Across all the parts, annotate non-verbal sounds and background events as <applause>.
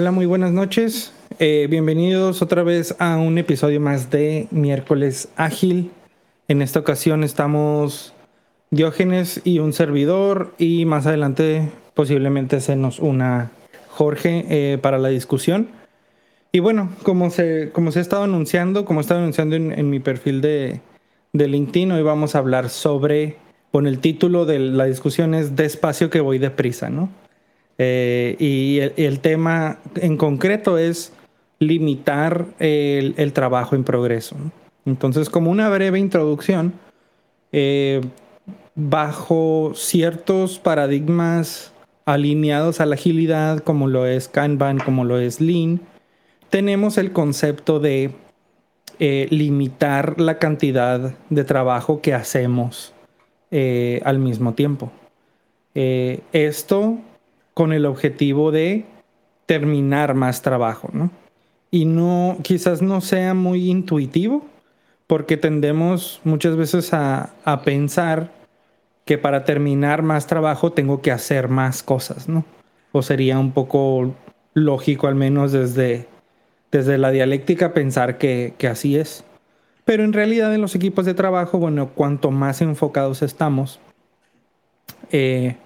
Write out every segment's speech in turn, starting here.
Hola, muy buenas noches. Eh, bienvenidos otra vez a un episodio más de Miércoles Ágil. En esta ocasión estamos Diógenes y un servidor y más adelante posiblemente se nos una Jorge eh, para la discusión. Y bueno, como se, como se ha estado anunciando, como he estado anunciando en, mi perfil de, de, LinkedIn, hoy vamos a hablar sobre, con el título de la discusión es Despacio que voy deprisa, ¿no? Eh, y el, tema en concreto es limitar el, trabajo en progreso. Entonces, como una breve introducción, eh, bajo ciertos paradigmas alineados a la agilidad, como lo es Kanban, como lo es Lean, tenemos el concepto de eh, limitar la cantidad de trabajo que hacemos al mismo tiempo. esto con el objetivo de terminar más trabajo, ¿no? Y no, quizás no sea muy intuitivo, porque tendemos muchas veces a, pensar que para terminar más trabajo tengo que hacer más cosas, ¿no? O sería un poco lógico, al menos desde, desde la dialéctica, pensar que, así es. Pero en realidad en los equipos de trabajo, bueno, cuanto más enfocados estamos, eh,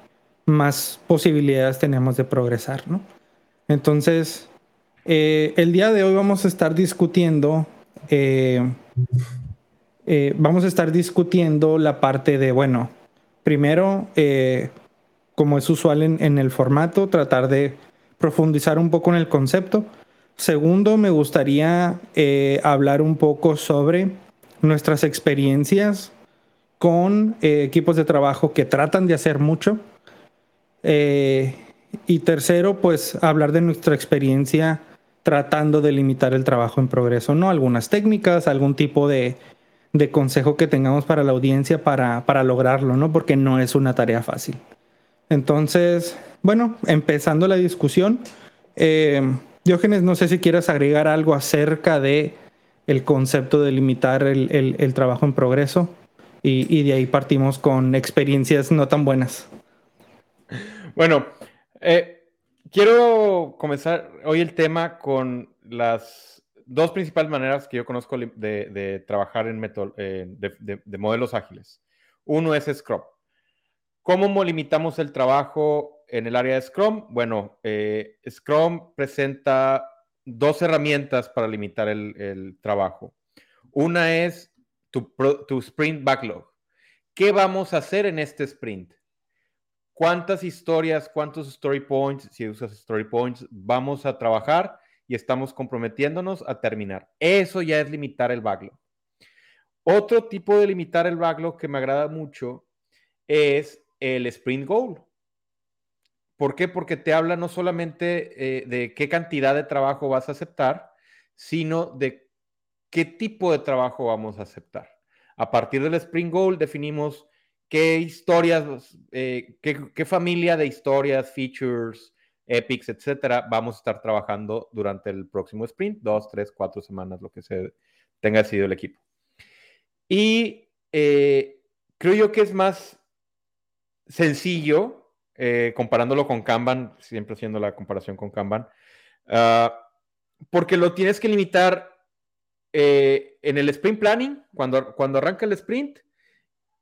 más posibilidades tenemos de progresar, ¿no? Entonces, eh, el día de hoy vamos a estar discutiendo, eh, eh, vamos a estar discutiendo la parte de, bueno, primero, como es usual en, en, el formato, tratar de profundizar un poco en el concepto. Segundo, me gustaría hablar un poco sobre nuestras experiencias con equipos de trabajo que tratan de hacer mucho eh, y tercero, pues hablar de nuestra experiencia tratando de limitar el trabajo en progreso, ¿no? Algunas técnicas, algún tipo de, consejo que tengamos para la audiencia para, lograrlo, ¿no? Porque no es una tarea fácil. Entonces, bueno, empezando la discusión, eh, Diógenes, no sé si quieres agregar algo acerca de el concepto de limitar el, trabajo en progreso y de ahí partimos con experiencias no tan buenas. Bueno, eh, quiero comenzar hoy el tema con las dos principales maneras que yo conozco de, trabajar en eh, de, modelos ágiles. Uno es Scrum. ¿Cómo limitamos el trabajo en el área de Scrum? Bueno, eh, Scrum presenta dos herramientas para limitar el, trabajo. Una es tu, tu sprint backlog. ¿Qué vamos a hacer en este sprint? Cuántas historias, cuántos story points, si usas story points, vamos a trabajar y estamos comprometiéndonos a terminar. Eso ya es limitar el backlog. Otro tipo de limitar el backlog que me agrada mucho es el sprint goal. ¿Por qué? Porque te habla no solamente eh, de qué cantidad de trabajo vas a aceptar, sino de qué tipo de trabajo vamos a aceptar. A partir del sprint goal definimos qué historias, eh, qué, familia de historias, features, epics, etcétera, vamos a estar trabajando durante el próximo sprint, dos, tres, cuatro semanas, lo que se tenga decidido el equipo. Y eh, creo yo que es más sencillo, eh, comparándolo con Kanban, siempre haciendo la comparación con Kanban, ah, porque lo tienes que limitar en el sprint planning, cuando, cuando arranca el sprint,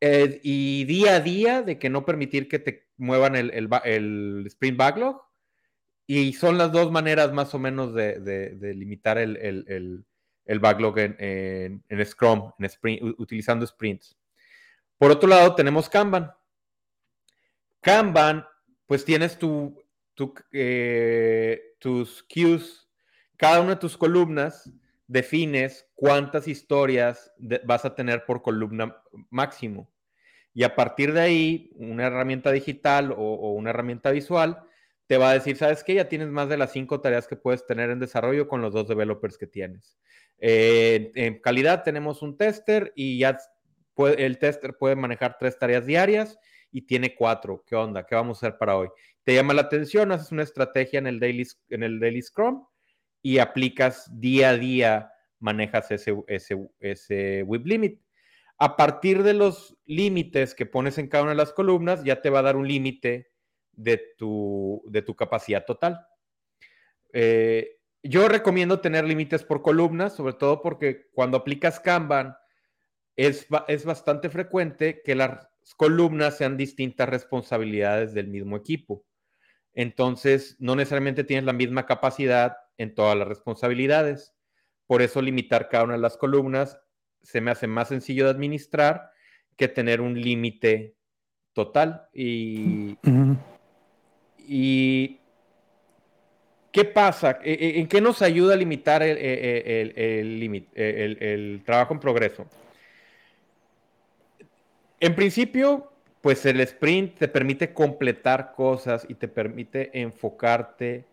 eh, y día a día de que no permitir que te muevan el, el, sprint backlog. Y son las dos maneras más o menos de, limitar el, backlog en, Scrum, en sprint, utilizando sprints. Por otro lado, tenemos Kanban. Kanban, pues tienes tu, eh, tus queues, cada una de tus columnas defines cuántas historias vas a tener por columna máximo. Y a partir de ahí, una herramienta digital o, una herramienta visual te va a decir, ¿sabes qué? Ya tienes más de las cinco tareas que puedes tener en desarrollo con los dos developers que tienes. Eh, en calidad tenemos un tester y ya el tester puede manejar tres tareas diarias y tiene cuatro. ¿Qué onda? ¿Qué vamos a hacer para hoy? Te llama la atención, haces una estrategia en el Daily, en el daily Scrum y aplicas día a día, manejas ese, ese, ese whip limit. A partir de los límites que pones en cada una de las columnas, ya te va a dar un límite de tu, de tu capacidad total. Eh, yo recomiendo tener límites por columnas, sobre todo porque cuando aplicas Kanban, es, es bastante frecuente que las columnas sean distintas responsabilidades del mismo equipo. Entonces, no necesariamente tienes la misma capacidad en todas las responsabilidades. Por eso limitar cada una de las columnas se me hace más sencillo de administrar que tener un límite total. Y, y ¿qué pasa? E, e, ¿En qué nos ayuda a limitar el, el, el trabajo en progreso? En principio, pues el sprint te permite completar cosas y te permite enfocarte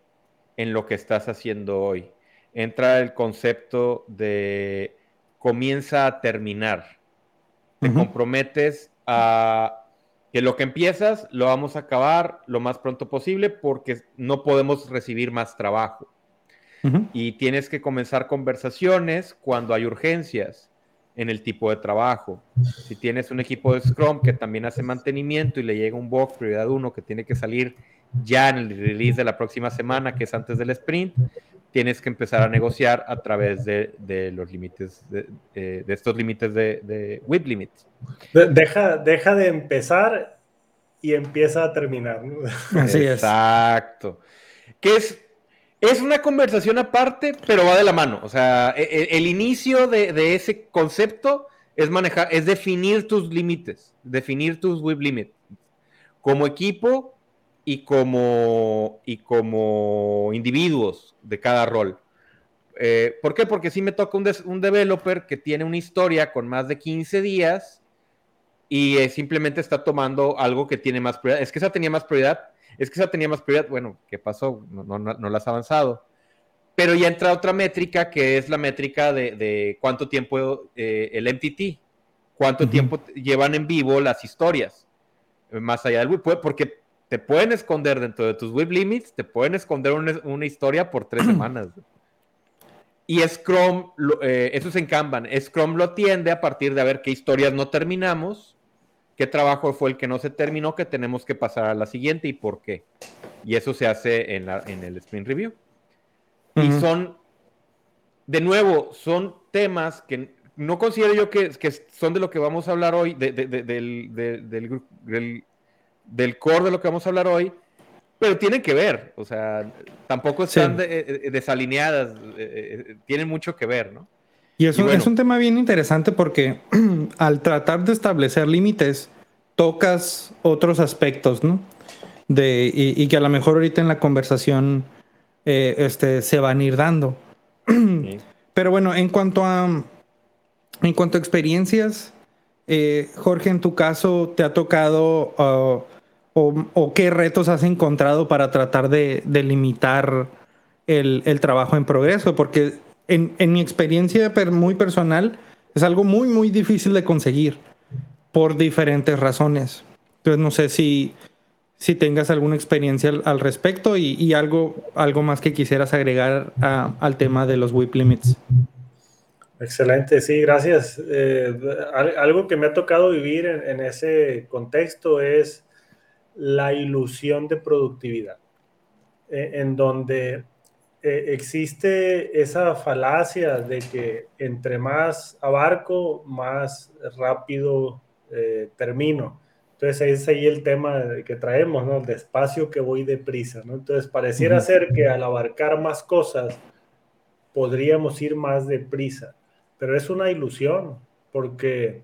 en lo que estás haciendo hoy. Entra el concepto de comienza a terminar. Te comprometes a que lo que empiezas lo vamos a acabar lo más pronto posible porque no podemos recibir más trabajo. Y tienes que comenzar conversaciones cuando hay urgencias en el tipo de trabajo. Si tienes un equipo de Scrum que también hace mantenimiento y le llega un bug prioridad 1 que tiene que salir ya en el release de la próxima semana, que es antes del sprint, tienes que empezar a negociar a través de, los límites, de, estos límites de, de WIP limits. Deja, deja de empezar y empieza a terminar. <laughs> Así es. Exacto. Que es es una conversación aparte, pero va de la mano. O sea, e, e, el, inicio de, ese concepto es manejar, es definir tus límites, definir tus web limits como equipo y como, y como individuos de cada rol. Eh, ¿Por qué? Porque si me toca un, un, developer que tiene una historia con más de 15 días y eh, simplemente está tomando algo que tiene más prioridad. Es que esa tenía más prioridad es que esa tenía más prioridad. Bueno, ¿qué pasó? No, no, no la has avanzado. Pero ya entra otra métrica que es la métrica de, cuánto tiempo eh, el MTT, cuánto tiempo llevan en vivo las historias, más allá del porque te pueden esconder dentro de tus web limits, te pueden esconder una, historia por tres <clears throat> semanas. Y Scrum, eh, eso es en Kanban, Scrum lo atiende a partir de a ver qué historias no terminamos qué trabajo fue el que no se terminó, que tenemos que pasar a la siguiente y por qué. Y eso se hace en, la, en el sprint review. Y son, de nuevo, son temas que no considero yo que, que son de lo que vamos a hablar hoy, de, del, del, del, core de lo que vamos a hablar hoy, pero tienen que ver, o sea, tampoco están eh, eh, desalineadas, eh, tienen mucho que ver, ¿no? Y es, un, es un tema bien interesante porque <clears throat> al tratar de establecer límites, tocas otros aspectos, ¿no? De, y, que a lo mejor ahorita en la conversación eh, este, se van a ir dando. <clears throat> Pero bueno, en cuanto a, en cuanto a experiencias, eh, Jorge, en tu caso, ¿te ha tocado uh, o, qué retos has encontrado para tratar de, limitar el, el, trabajo en progreso? Porque en, mi experiencia muy personal, es algo muy, muy difícil de conseguir por diferentes razones. Entonces, no sé si, si tengas alguna experiencia al, respecto y, algo, algo más que quisieras agregar al tema de los whip limits. Excelente, sí, gracias. Eh, algo que me ha tocado vivir en, ese contexto es la ilusión de productividad, eh, en donde eh, existe esa falacia de que entre más abarco, más rápido eh, termino. Entonces es ahí el tema que traemos, ¿no? Despacio que voy deprisa, ¿no? Entonces pareciera ser que al abarcar más cosas podríamos ir más deprisa, pero es una ilusión, porque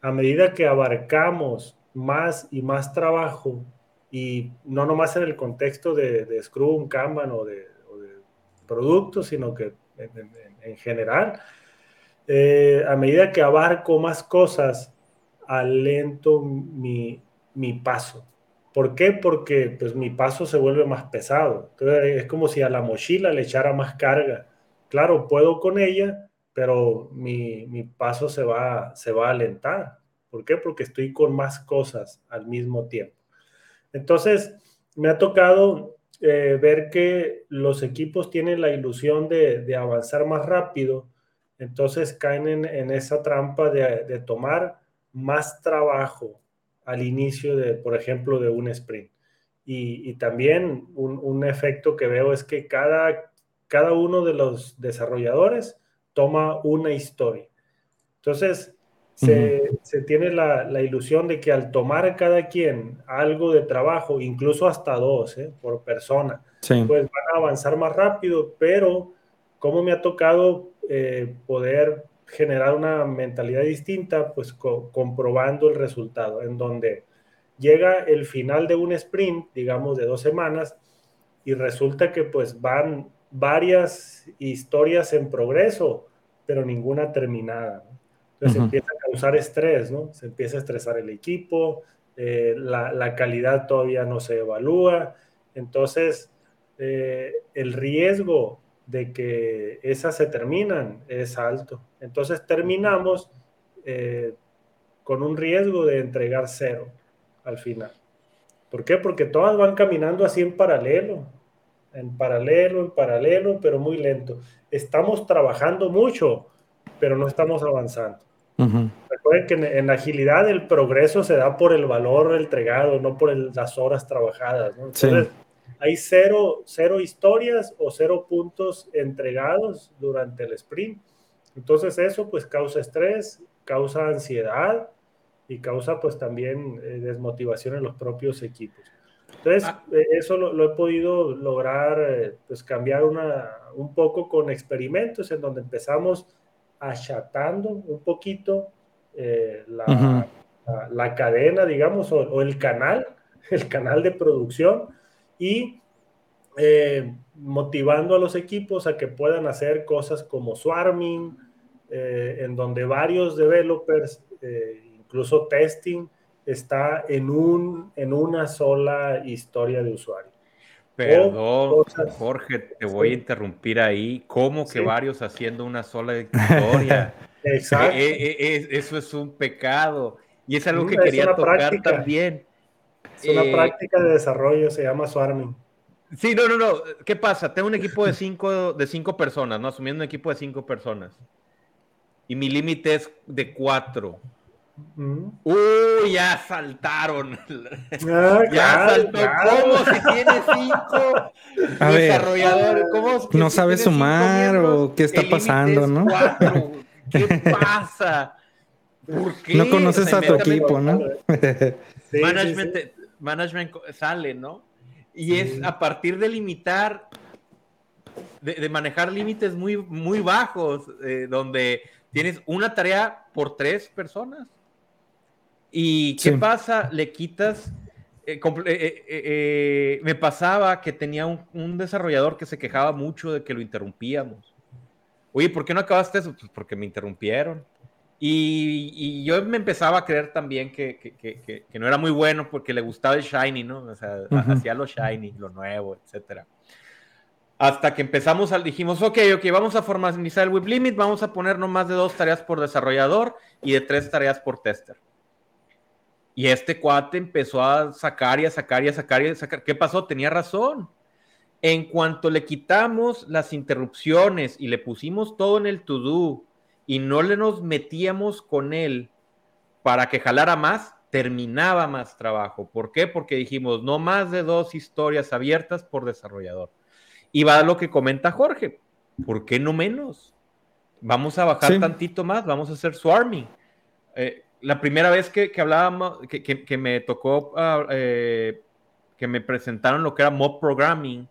a medida que abarcamos más y más trabajo, y no nomás en el contexto de, Scrum, Kanban o de, productos, sino que en, general, eh, a medida que abarco más cosas, alento mi, mi paso. ¿Por qué? Porque pues mi paso se vuelve más pesado. Entonces es como si a la mochila le echara más carga. Claro, puedo con ella, pero mi, mi paso se va, se va a alentar. ¿Por qué? Porque estoy con más cosas al mismo tiempo. Entonces, me ha tocado eh, ver que los equipos tienen la ilusión de, avanzar más rápido, entonces caen en, esa trampa de, tomar más trabajo al inicio de, por ejemplo, de un sprint. Y, también un, efecto que veo es que cada, cada uno de los desarrolladores toma una historia. Entonces, se, tiene la, ilusión de que al tomar cada quien algo de trabajo, incluso hasta dos ¿eh? por persona, pues van a avanzar más rápido, pero como me ha tocado eh, poder generar una mentalidad distinta, pues comprobando el resultado, en donde llega el final de un sprint, digamos de dos semanas, y resulta que pues van varias historias en progreso, pero ninguna terminada. Entonces empieza a causar estrés, ¿no? Se empieza a estresar el equipo, eh, la, calidad todavía no se evalúa, entonces eh, el riesgo de que esas se terminan es alto. Entonces terminamos eh, con un riesgo de entregar cero al final. ¿Por qué? Porque todas van caminando así en paralelo, en paralelo, en paralelo, pero muy lento. Estamos trabajando mucho, pero no estamos avanzando. Recuerden que en, agilidad el progreso se da por el valor entregado, no por las horas trabajadas. Entonces, hay cero, cero historias o cero puntos entregados durante el sprint. Entonces eso pues causa estrés, causa ansiedad y causa pues también eh, desmotivación en los propios equipos. Entonces ah. eh, eso lo, he podido lograr eh, pues cambiar una, un poco con experimentos en donde empezamos achatando un poquito la, la, cadena, digamos, o, o el canal, <laughs> el canal de producción y eh, motivando a los equipos a que puedan hacer cosas como swarming, eh, en donde varios developers, eh, incluso testing, está en, un, en una sola historia de usuario. Perdón, Jorge, te voy a interrumpir ahí. ¿Cómo que varios haciendo una sola historia? <laughs> Exacto. eso es un pecado. Y es algo que quería tocar también. Es una eh, práctica de desarrollo, se llama swarming. Sí, no, no, no. ¿Qué pasa? Tengo un equipo de cinco, de cinco personas, ¿no? Asumiendo un equipo de cinco personas. Y mi límite es de cuatro. Mm. Uy, ya saltaron. Ah, <laughs> ya saltó. ¿Cómo si tiene cinco desarrolladores? ¿Cómo no sabe sumar o qué está pasando, ¿no? <laughs> ¿Qué pasa? ¿Por qué? No conoces a tu equipo, ¿no? <laughs> management, management sale, ¿no? Y es a partir de limitar, de, manejar límites muy, muy bajos, eh, donde tienes una tarea por tres personas. ¿Y qué pasa? Le quitas... Eh, eh, me pasaba que tenía un, desarrollador que se quejaba mucho de que lo interrumpíamos. Oye, ¿por qué no acabaste eso? Pues porque me interrumpieron. Y, yo me empezaba a creer también que, que, que, no era muy bueno porque le gustaba el shiny, ¿no? O sea, hacía lo shiny, lo nuevo, etcétera. Hasta que empezamos, al, dijimos, ok, ok, vamos a formalizar el whip limit, vamos a poner no más de dos tareas por desarrollador y de tres tareas por tester. Y este cuate empezó a sacar y a sacar y a sacar y a sacar. ¿Qué pasó? Tenía razón. En cuanto le quitamos las interrupciones y le pusimos todo en el to-do y no le nos metíamos con él para que jalara más, terminaba más trabajo. ¿Por qué? Porque dijimos, no más de dos historias abiertas por desarrollador. Y va a lo que comenta Jorge, ¿por qué no menos? Vamos a bajar tantito más, vamos a hacer swarming. Eh, la primera vez que, hablábamos, que, me tocó, ah, eh, que me presentaron lo que era mob programming,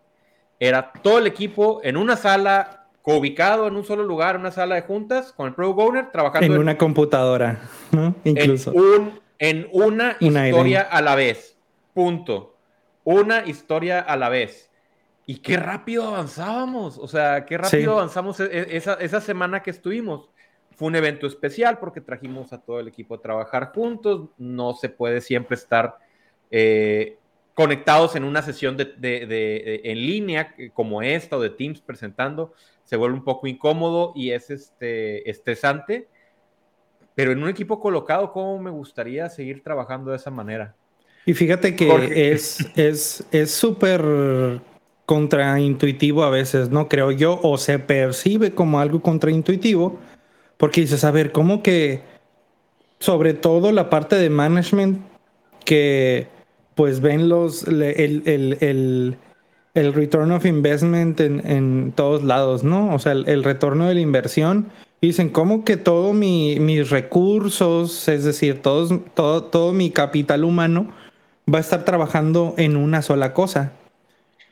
era todo el equipo en una sala, ubicado en un solo lugar, en una sala de juntas, con el Product Owner, trabajando en, una computadora, ¿no? Incluso. En, una, historia a la vez. Punto. Una historia a la vez. Y qué rápido avanzábamos. O sea, qué rápido avanzamos e, e, esa, esa semana que estuvimos. Fue un evento especial porque trajimos a todo el equipo a trabajar juntos. No se puede siempre estar eh, conectados en una sesión de, en línea como esta o de Teams presentando. Se vuelve un poco incómodo y es este, estresante. Pero en un equipo colocado, ¿cómo me gustaría seguir trabajando de esa manera? Y fíjate que es súper es, contraintuitivo a veces, ¿no? Creo yo, o se percibe como algo contraintuitivo porque dices, a ver, ¿cómo que, sobre todo la parte de management, que pues ven los, el, el, el, return of investment en, en, todos lados, ¿no? O sea, el, retorno de la inversión. dicen, ¿cómo que todos mi, mis recursos, es decir, todos, todo, todo mi capital humano va a estar trabajando en una sola cosa?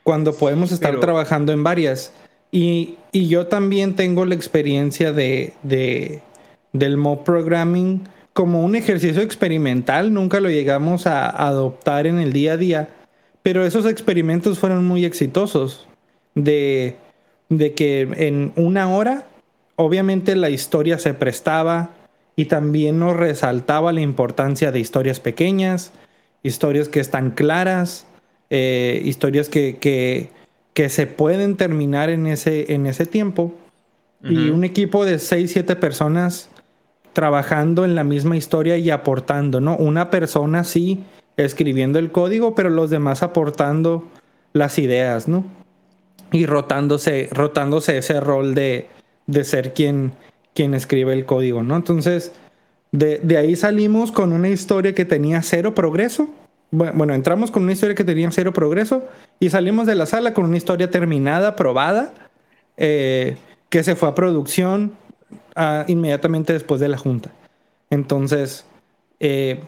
Cuando podemos estar trabajando en varias. Y, yo también tengo la experiencia de, del mob programming como un ejercicio experimental. Nunca lo llegamos a adoptar en el día a día, pero esos experimentos fueron muy exitosos. De, de que en una hora, obviamente la historia se prestaba y también nos resaltaba la importancia de historias pequeñas, historias que están claras, eh, historias que, que, que se pueden terminar en ese, en ese tiempo. Y un equipo de 6, 7 personas trabajando en la misma historia y aportando, ¿no? Una persona sí escribiendo el código, pero los demás aportando las ideas, ¿no? Y rotándose, rotándose ese rol de, de ser quien, quien escribe el código, ¿no? Entonces, de, de ahí salimos con una historia que tenía cero progreso bueno, entramos con una historia que tenía cero progreso y salimos de la sala con una historia terminada, probada, eh, que se fue a producción ah, inmediatamente después de la junta. Entonces, eh,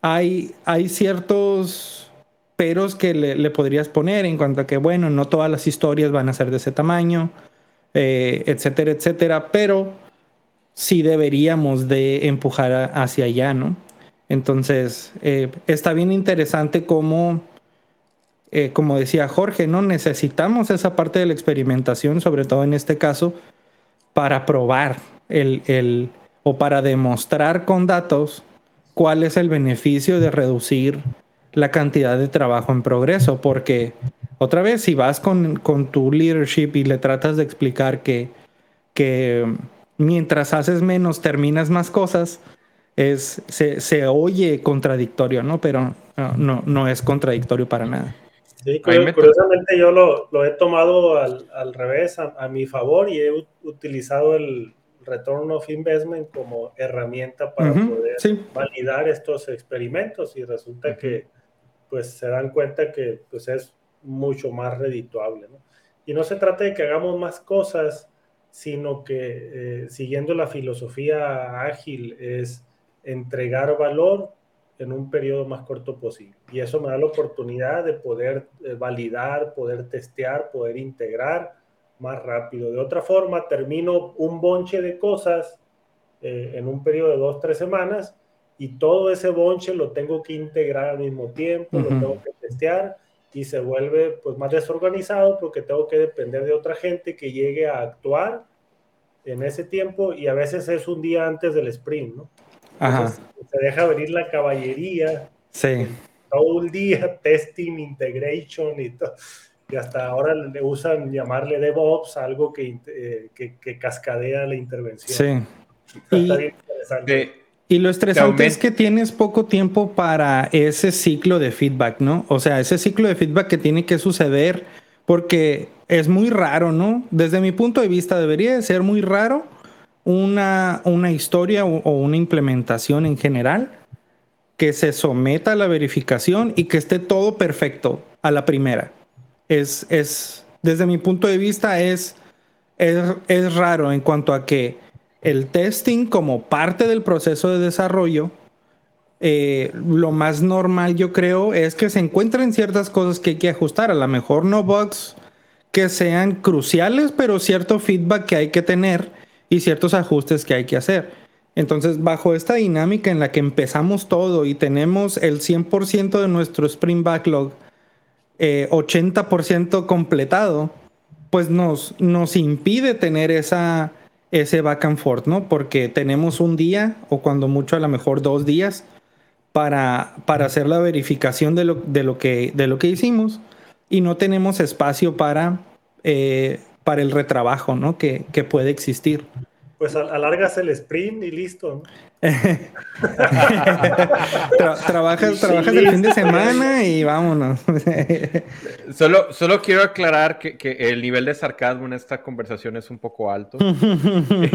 hay, ciertos peros que le, podrías poner en cuanto a que, bueno, no todas las historias van a ser de ese tamaño, eh, etcétera, etcétera, pero sí deberíamos de empujar hacia allá, ¿no? Entonces, eh, está bien interesante cómo, eh, como decía Jorge, ¿no? Necesitamos esa parte de la experimentación, sobre todo en este caso, para probar el, el, o para demostrar con datos cuál es el beneficio de reducir la cantidad de trabajo en progreso, porque otra vez, si vas con, con tu leadership y le tratas de explicar que, que mientras haces menos, terminas más cosas, es, se, oye contradictorio, ¿no? Pero no, no es contradictorio para nada. Sí, curiosamente yo lo, he tomado al, revés, a, mi favor, y he utilizado el return of investment como herramienta para poder validar estos experimentos y resulta que pues se dan cuenta que pues es mucho más redituable, ¿no? Y no se trata de que hagamos más cosas, sino que eh, siguiendo la filosofía ágil es entregar valor en un periodo más corto posible. Y eso me da la oportunidad de poder eh, validar, poder testear, poder integrar más rápido. De otra forma, termino un bonche de cosas eh, en un periodo de dos, tres semanas y todo ese bonche lo tengo que integrar al mismo tiempo, lo tengo que testear y se vuelve pues más desorganizado porque tengo que depender de otra gente que llegue a actuar en ese tiempo y a veces es un día antes del sprint, ¿no? Se deja venir la caballería. Sí. Todo el día, <laughs> testing, integration y todo. Y hasta ahora le usan llamarle DevOps, algo que, eh, que, cascadea la intervención. Sí. Está bien interesante. y lo estresante es que tienes poco tiempo para ese ciclo de feedback, ¿no? O sea, ese ciclo de feedback que tiene que suceder porque es muy raro, ¿no? Desde mi punto de vista debería de ser muy raro una, una historia o, una implementación en general que se someta a la verificación y que esté todo perfecto a la primera. Es, es desde mi punto de vista, es, es, raro en cuanto a que el testing como parte del proceso de desarrollo eh, lo más normal yo creo es que se encuentren ciertas cosas que hay que ajustar. A lo mejor no bugs que sean cruciales, pero cierto feedback que hay que tener y ciertos ajustes que hay que hacer. Entonces, bajo esta dinámica en la que empezamos todo y tenemos el 100% de nuestro sprint backlog 80% eh, completado, pues nos, nos impide tener esa, ese back and forth, ¿no? Porque tenemos un día o cuando mucho a lo mejor dos días para, para hacer la verificación de lo, de, lo que, de lo que hicimos y no tenemos espacio para, eh, para el retrabajo, ¿no? Que, que puede existir. Pues alargas el sprint y listo. <laughs> trabajas trabajas el fin de semana y vámonos. <laughs> solo, solo quiero aclarar que, el nivel de sarcasmo en esta conversación es un poco alto. <laughs>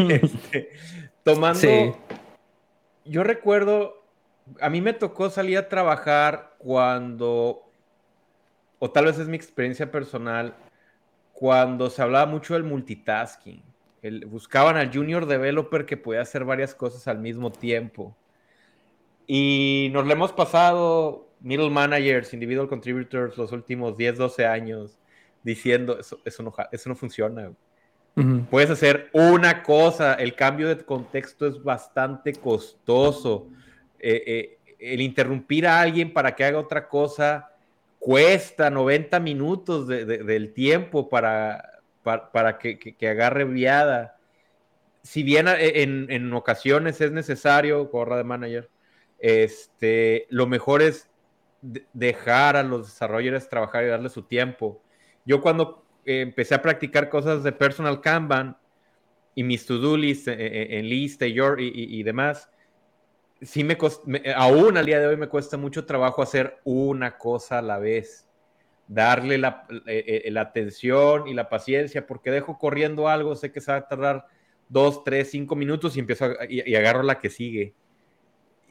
Este, tomando. Yo recuerdo, a mí me tocó salir a trabajar cuando, o tal vez es mi experiencia personal, cuando se hablaba mucho del multitasking buscaban al junior developer que podía hacer varias cosas al mismo tiempo. Y nos lo hemos pasado middle managers, individual contributors los últimos 10, 12 años diciendo eso, eso, no, eso no funciona. Puedes hacer una cosa, el cambio de contexto es bastante costoso. Eh, eh, el interrumpir a alguien para que haga otra cosa cuesta 90 minutos del tiempo para, para, que, agarre viada. Si bien eh, en, ocasiones es necesario, gorra de manager, este, lo mejor es dejar a los desarrolladores trabajar y darle su tiempo. Yo cuando eh, empecé a practicar cosas de personal Kanban y mis to-do list eh, en lista y, y, demás, sí me, aún al día de hoy me cuesta mucho trabajo hacer una cosa a la vez darle eh, eh, la, atención y la paciencia, porque dejo corriendo algo, sé que se va a tardar dos, tres, cinco minutos y empiezo y, agarro la que sigue.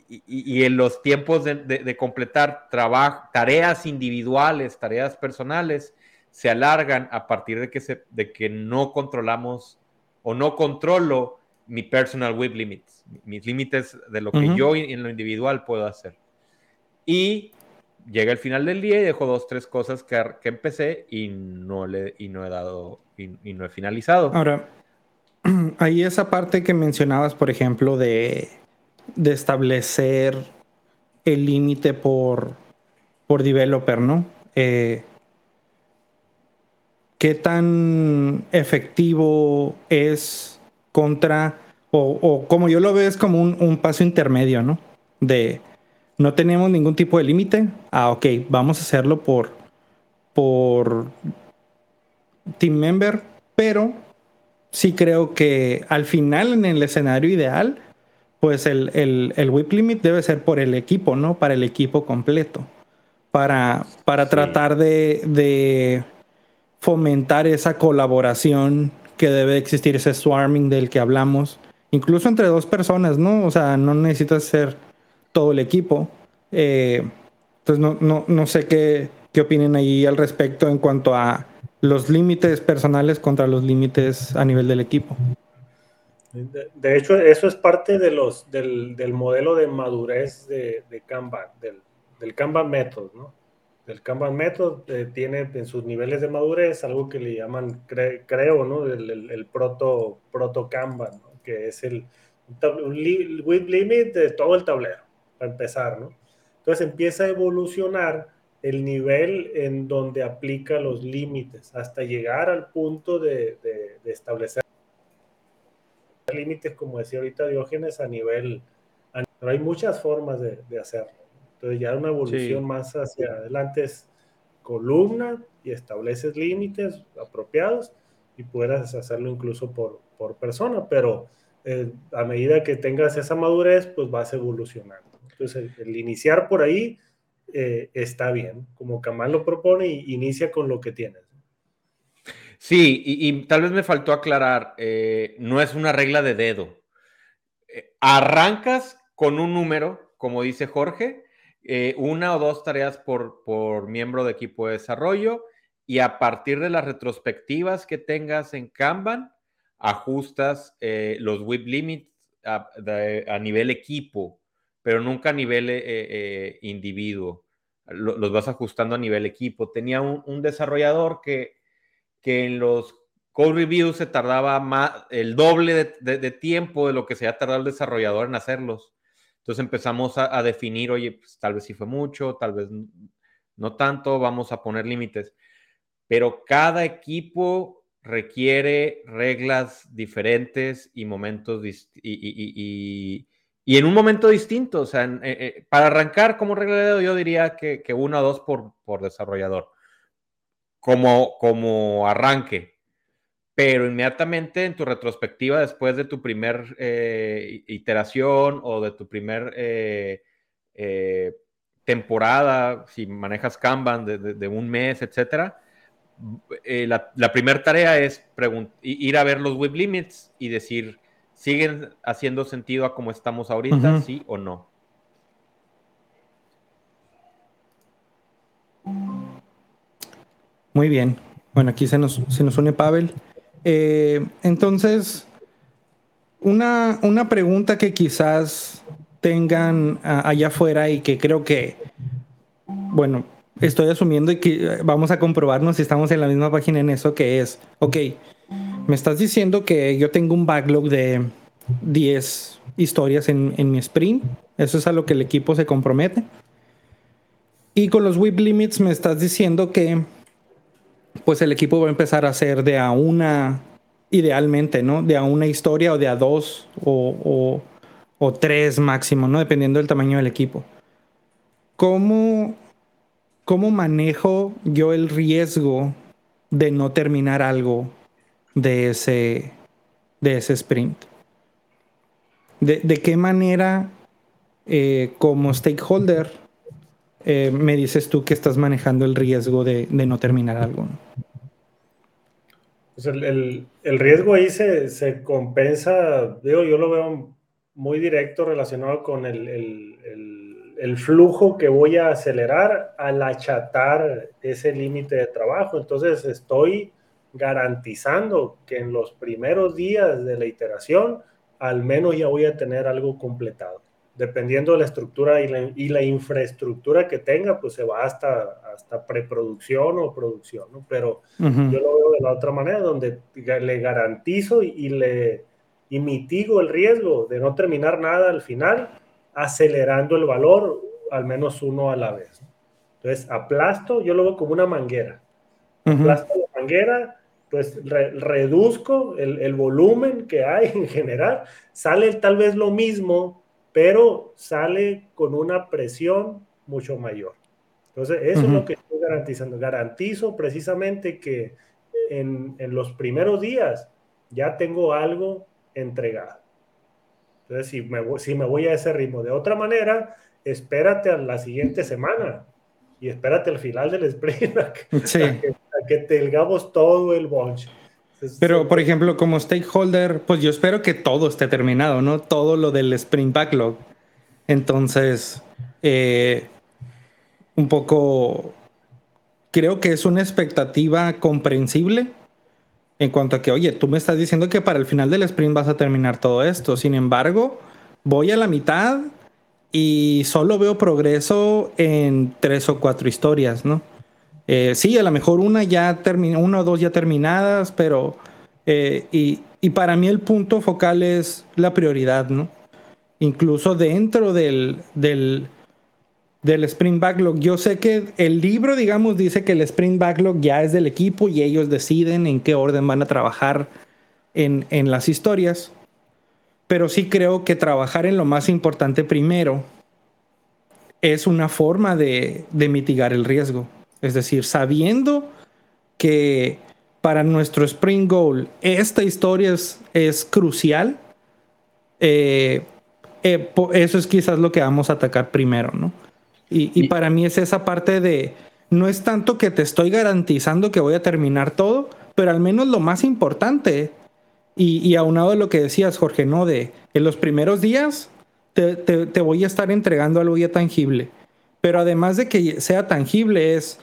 Y, en los tiempos de, completar trabajo, tareas individuales, tareas personales, se alargan a partir de que no controlamos o no controlo mi personal whip limits, mis límites de lo que yo en lo individual puedo hacer. Y llega el final del día y dejo dos, tres cosas que, que empecé y no, le, y no he dado y, no he finalizado. Ahora, <clears throat> ahí esa parte que mencionabas, por ejemplo, de, de establecer el límite por, por developer, ¿no? Eh, ¿Qué tan efectivo es contra, o, o, como yo lo veo, es como un, un paso intermedio, ¿no? De no tenemos ningún tipo de límite. Ah, ok, vamos a hacerlo por, por team member, pero sí creo que al final, en el escenario ideal, pues el, el, whip limit debe ser por el equipo, ¿no? Para el equipo completo. Para, para tratar de, de, fomentar esa colaboración que debe existir, ese swarming del que hablamos. Incluso entre dos personas, ¿no? O sea, no necesitas ser todo el equipo. Eh, entonces no, no, no sé qué, qué opinen ahí al respecto en cuanto a los límites personales contra los límites a nivel del equipo. De, hecho, eso es parte de los, del, del modelo de madurez de, de Kanban, del, del, Kanban Method, ¿no? El Kanban Method eh, tiene en sus niveles de madurez algo que le llaman, creo, ¿no? El, el, proto, proto Kanban, que es el, with limit de todo el tablero para empezar, ¿no? Entonces empieza a evolucionar el nivel en donde aplica los límites hasta llegar al punto de, establecer límites, como decía ahorita Diógenes, a nivel, pero hay muchas formas de, hacerlo. Entonces ya una evolución más hacia adelante es columna y estableces límites apropiados y puedas hacerlo incluso por, por persona, pero eh, a medida que tengas esa madurez, pues vas evolucionando. Entonces, el, iniciar por ahí eh, está bien, como Kamal lo propone, y inicia con lo que tienes. Sí, y, tal vez me faltó aclarar, eh, no es una regla de dedo. Eh, arrancas con un número, como dice Jorge, una o dos tareas por, por miembro de equipo de desarrollo, y a partir de las retrospectivas que tengas en Kanban, ajustas los whip limits a, nivel equipo pero nunca a nivel eh, eh, individuo. los vas ajustando a nivel equipo. Tenía un, desarrollador que, que en los code reviews se tardaba más, el doble de, tiempo de lo que se ha tardado el desarrollador en hacerlos. Entonces empezamos a, definir, oye, pues, tal vez sí fue mucho, tal vez no tanto, vamos a poner límites. Pero cada equipo requiere reglas diferentes y momentos y, y, en un momento distinto. O sea, eh, eh, para arrancar como regla de yo diría que, que uno o dos por, por desarrollador. Como, como arranque pero inmediatamente en tu retrospectiva, después de tu primer eh, iteración o de tu primer eh, eh, temporada, si manejas Kanban de, un mes, etcétera, la, primera tarea es ir a ver los web limits y decir, ¿siguen haciendo sentido a cómo estamos ahorita, sí o no? Muy bien. Bueno, aquí se nos, se nos une Pavel. Eh, entonces, una, una, pregunta que quizás tengan ah, allá afuera y que creo que, bueno, estoy asumiendo y que vamos a comprobarnos si estamos en la misma página en eso, que es, ok, me estás diciendo que yo tengo un backlog de 10 historias en, en mi sprint, eso es a lo que el equipo se compromete. Y con los whip limits me estás diciendo que pues el equipo va a empezar a hacer de a una, idealmente, ¿no? De a una historia o de a dos o, tres máximo, ¿no? Dependiendo del tamaño del equipo. ¿Cómo, ¿Cómo manejo yo el riesgo de no terminar algo de ese, de ese sprint? ¿De, qué manera eh, como stakeholder eh, me dices tú que estás manejando el riesgo de, no terminar algo. Pues el, riesgo ahí se, compensa, digo, yo lo veo muy directo relacionado con el, flujo que voy a acelerar al achatar ese límite de trabajo. Entonces estoy garantizando que en los primeros días de la iteración al menos ya voy a tener algo completado dependiendo de la estructura y la, infraestructura que tenga, pues se va hasta, hasta preproducción o producción, ¿no? Pero yo lo veo de la otra manera, donde le garantizo y, le y mitigo el riesgo de no terminar nada al final, acelerando el valor al menos uno a la vez. Entonces, aplasto, yo lo veo como una manguera. Aplasto la manguera, pues reduzco el, el volumen que hay en general, sale tal vez lo mismo pero sale con una presión mucho mayor. Entonces, eso es lo que estoy garantizando. Garantizo precisamente que en, los primeros días ya tengo algo entregado. Entonces, si me, si me voy a ese ritmo de otra manera, espérate a la siguiente semana y espérate al final del sprint <laughs> a que, a que tengamos todo el bunch. Pero, por ejemplo, como stakeholder, pues yo espero que todo esté terminado, ¿no? Todo lo del sprint backlog. Entonces, eh, un poco, creo que es una expectativa comprensible en cuanto a que, oye, tú me estás diciendo que para el final del sprint vas a terminar todo esto. Sin embargo, voy a la mitad y solo veo progreso en tres o cuatro historias, ¿no? Eh, sí, a lo mejor una ya terminó, una o dos ya terminadas, pero eh, y, para mí el punto focal es la prioridad, ¿no? Incluso dentro del, del, del Sprint Backlog. Yo sé que el libro, digamos, dice que el Sprint Backlog ya es del equipo y ellos deciden en qué orden van a trabajar en, en las historias. Pero sí creo que trabajar en lo más importante primero es una forma de, de mitigar el riesgo. Es decir, sabiendo que para nuestro Spring Goal esta historia es, crucial, eh, eh, eso es quizás lo que vamos a atacar primero, ¿no? Y, para mí es esa parte de, no es tanto que te estoy garantizando que voy a terminar todo, pero al menos lo más importante, y, aunado a lo que decías, Jorge, ¿no? De en los primeros días te, te voy a estar entregando algo ya tangible. Pero además de que sea tangible, es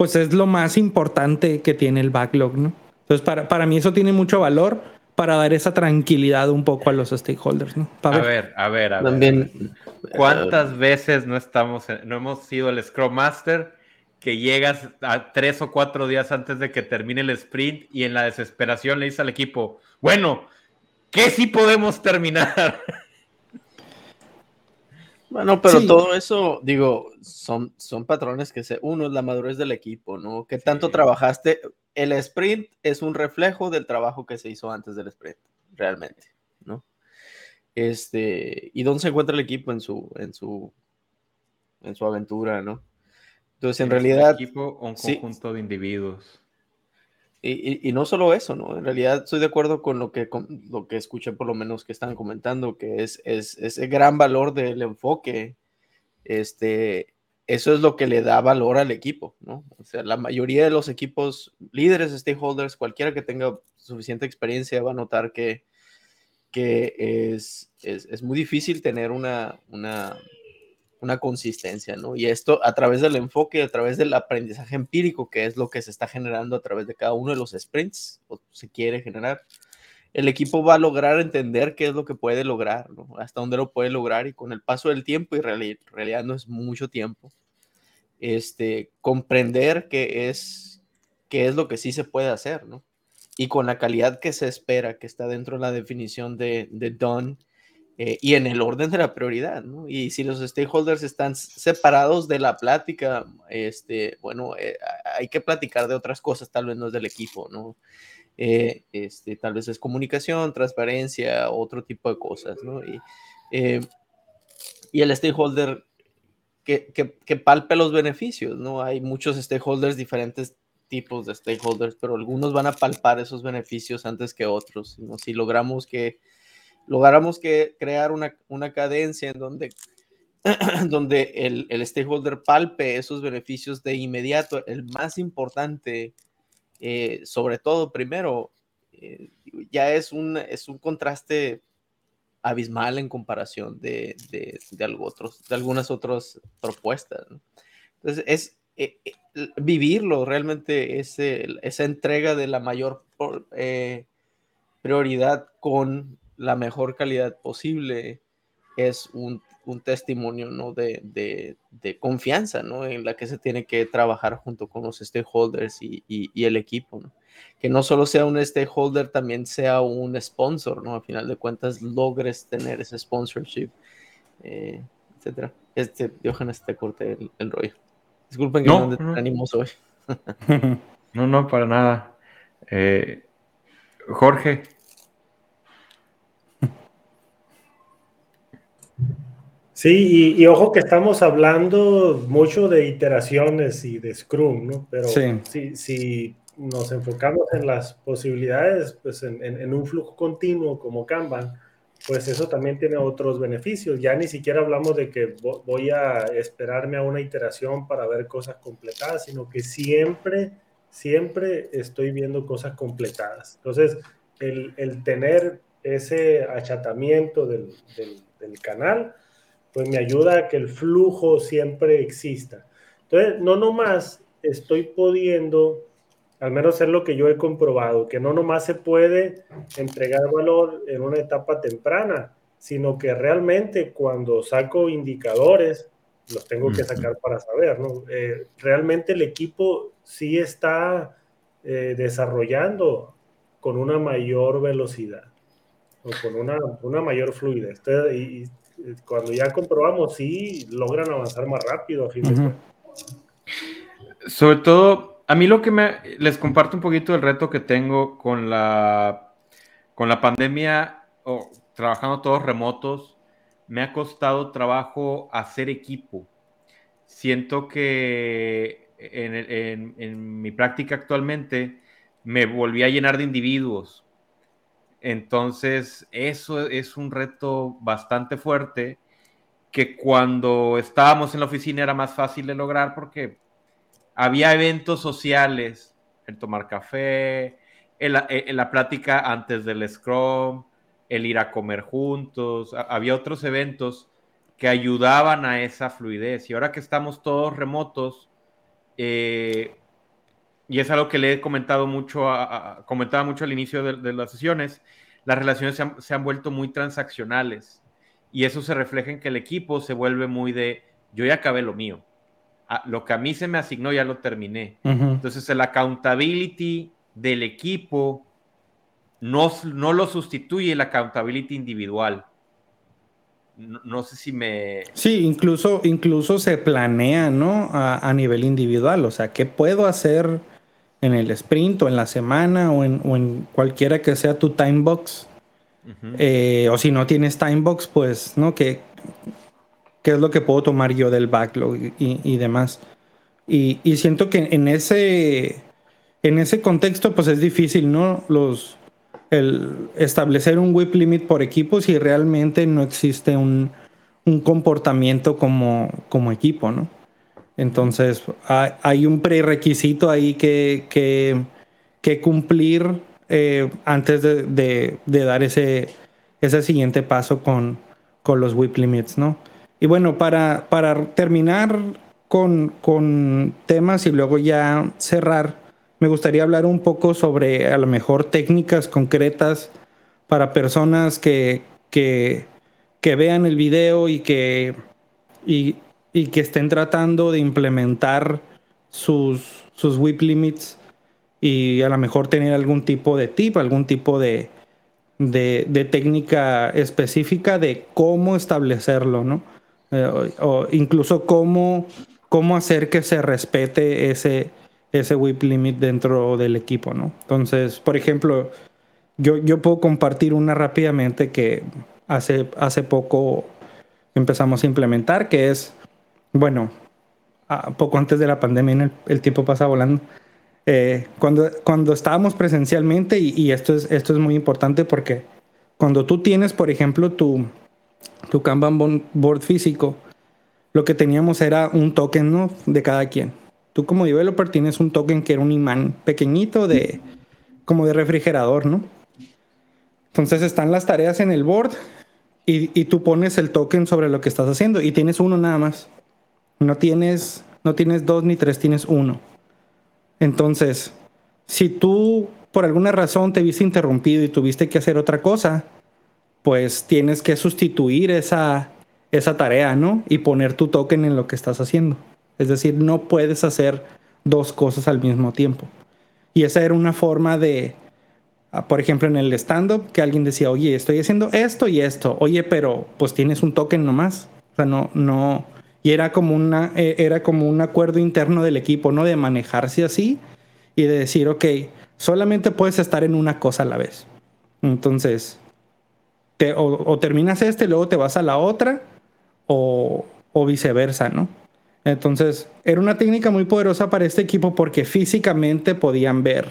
pues es lo más importante que tiene el backlog, ¿no? Entonces, para, para mí eso tiene mucho valor para dar esa tranquilidad un poco a los stakeholders. ¿no? A ver, a ver, a ver. También, ¿Cuántas veces no estamos, no hemos sido el Scrum Master que llegas a tres o cuatro días antes de que termine el sprint y en la desesperación le dices al equipo, bueno, ¿qué sí podemos terminar? <laughs> Bueno, pero todo eso, digo, son, son patrones que se, uno es la madurez del equipo, ¿no? ¿Qué tanto trabajaste? El sprint es un reflejo del trabajo que se hizo antes del sprint, realmente, ¿no? Este, ¿y dónde se encuentra el equipo en su, en su, en su aventura, ¿no? Entonces, en realidad... equipo o un conjunto de individuos. Y, no solo eso, ¿no? En realidad estoy de acuerdo con lo que, lo que escuché por lo menos que están comentando, que es, es ese gran valor del enfoque. Este, eso es lo que le da valor al equipo, ¿no? O sea, la mayoría de los equipos líderes, stakeholders, cualquiera que tenga suficiente experiencia va a notar que, que es, es, es muy difícil tener una, una, una consistencia, ¿no? Y esto a través del enfoque, a través del aprendizaje empírico, que es lo que se está generando a través de cada uno de los sprints, o se quiere generar, el equipo va a lograr entender qué es lo que puede lograr, ¿no? Hasta dónde lo puede lograr y con el paso del tiempo, y en realidad no es mucho tiempo, este, comprender qué es, qué es lo que sí se puede hacer, ¿no? Y con la calidad que se espera, que está dentro de la definición de, de done eh, y en el orden de la prioridad, ¿no? Y si los stakeholders están separados de la plática, este, bueno, eh, hay que platicar de otras cosas, tal vez no es del equipo, ¿no? Eh, este, tal vez es comunicación, transparencia, otro tipo de cosas, ¿no? Y, y el stakeholder que, que, que, palpe los beneficios, ¿no? Hay muchos stakeholders, diferentes tipos de stakeholders, pero algunos van a palpar esos beneficios antes que otros, ¿no? Si logramos que lográramos que crear una, una cadencia en donde, <clears throat> donde el, el, stakeholder palpe esos beneficios de inmediato, el más importante, eh, sobre todo primero, eh, ya es un, es un contraste abismal en comparación de, de, de, otros, de algunas otras propuestas. Entonces, es eh, vivirlo realmente, ese, esa entrega de la mayor prioridad con la mejor calidad posible es un, testimonio ¿no? de, de, confianza ¿no? en la que se tiene que trabajar junto con los stakeholders y, y, el equipo. ¿no? Que no solo sea un stakeholder, también sea un sponsor, ¿no? A final de cuentas logres tener ese sponsorship, eh, etcétera. Este, Johannes, te corté el, el rollo. Disculpen que no, no, no. hoy. <laughs> no, no, para nada. Eh, Jorge, Sí, y, ojo que estamos hablando mucho de iteraciones y de Scrum, ¿no? Pero si, si, nos enfocamos en las posibilidades, pues en, en, un flujo continuo como Kanban, pues eso también tiene otros beneficios. Ya ni siquiera hablamos de que voy a esperarme a una iteración para ver cosas completadas, sino que siempre, siempre estoy viendo cosas completadas. Entonces, el, el tener ese achatamiento del, del, del canal, pues me ayuda a que el flujo siempre exista. Entonces, no nomás estoy pudiendo, al menos es lo que yo he comprobado, que no nomás se puede entregar valor en una etapa temprana, sino que realmente cuando saco indicadores, los tengo que sacar para saber, ¿no? Eh, realmente el equipo sí está eh, desarrollando con una mayor velocidad o con una, una mayor fluidez. Entonces, y, cuando ya comprobamos, sí logran avanzar más rápido. A fin de Sobre todo, a mí lo que me les comparto un poquito el reto que tengo con la con la pandemia o trabajando todos remotos, me ha costado trabajo hacer equipo. Siento que en, en, en mi práctica actualmente me volví a llenar de individuos entonces, eso es un reto bastante fuerte que cuando estábamos en la oficina era más fácil de lograr porque había eventos sociales, el tomar café, en la, plática antes del Scrum, el ir a comer juntos, había otros eventos que ayudaban a esa fluidez. Y ahora que estamos todos remotos, eh, y es algo que le he comentado mucho, comentaba mucho al inicio de, las sesiones, las relaciones se han, se han, vuelto muy transaccionales y eso se refleja en que el equipo se vuelve muy de, yo ya acabé lo mío, ah, lo que a mí se me asignó ya lo terminé. Entonces el accountability del equipo no, no lo sustituye el accountability individual. No, sé si me... Sí, incluso, incluso se planea, ¿no? A, nivel individual, o sea, ¿qué puedo hacer en el sprint o en la semana o en, o en cualquiera que sea tu time box? Eh, o si no tienes time box, pues, ¿no? ¿Qué, qué es lo que puedo tomar yo del backlog y, demás? Y, y, siento que en ese, en ese contexto, pues es difícil, ¿no? Los, el establecer un whip limit por equipo si realmente no existe un, un comportamiento como, como equipo, ¿no? Entonces, hay, un prerequisito ahí que, que, cumplir eh, antes de, de, dar ese, ese siguiente paso con, con los whip limits, ¿no? Y bueno, para, para terminar con, con temas y luego ya cerrar, me gustaría hablar un poco sobre a lo mejor técnicas concretas para personas que, que, que vean el video y que, y, y, que estén tratando de implementar sus, sus whip limits y a lo mejor tener algún tipo de tip, algún tipo de, de, técnica específica de cómo establecerlo, ¿no? Eh, o, incluso cómo, cómo hacer que se respete ese, ese whip limit dentro del equipo, ¿no? Entonces, por ejemplo, yo, yo puedo compartir una rápidamente que hace, hace poco empezamos a implementar, que es, bueno, poco antes de la pandemia, el, tiempo pasa volando. Eh, cuando, cuando estábamos presencialmente, y, esto, es, esto es muy importante porque cuando tú tienes, por ejemplo, tu, tu Kanban board físico, lo que teníamos era un token de cada quien. Tú como developer tienes un token que era un imán pequeñito de como de refrigerador, ¿no? Entonces están las tareas en el board y, y, tú pones el token sobre lo que estás haciendo y tienes uno nada más. No tienes, no tienes dos ni tres, tienes uno. Entonces, si tú por alguna razón te viste interrumpido y tuviste que hacer otra cosa, pues tienes que sustituir esa, esa tarea, ¿no? Y poner tu token en lo que estás haciendo. Es decir, no puedes hacer dos cosas al mismo tiempo. Y esa era una forma de, ah, por ejemplo, en el stand-up, que alguien decía, oye, estoy haciendo esto y esto. Oye, pero pues tienes un token nomás. O sea, no, no, y era como, una, e, era como un acuerdo interno del equipo, ¿no? De manejarse así y de decir, ok, solamente puedes estar en una cosa a la vez. Entonces, o, terminas este, luego te vas a la otra, o, o viceversa, ¿no? Entonces, era una técnica muy poderosa para este equipo porque físicamente podían ver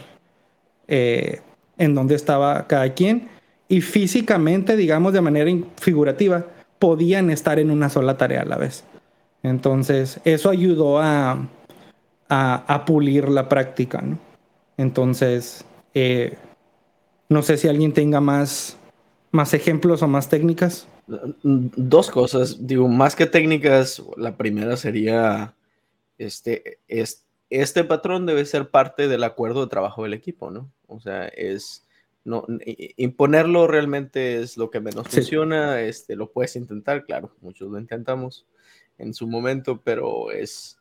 eh, en dónde estaba cada quien y físicamente, digamos de manera figurativa, podían estar en una sola tarea a la vez. Entonces, eso ayudó a, a, pulir la práctica, ¿no? Entonces, eh, no sé si alguien tenga más, más ejemplos o más técnicas. Dos cosas, digo, más que técnicas, la primera sería, este, es, este patrón debe ser parte del acuerdo de trabajo del equipo, ¿no? O sea, es, no, imponerlo realmente es lo que menos funciona, este, lo puedes intentar, claro, muchos lo intentamos, en su momento, pero es,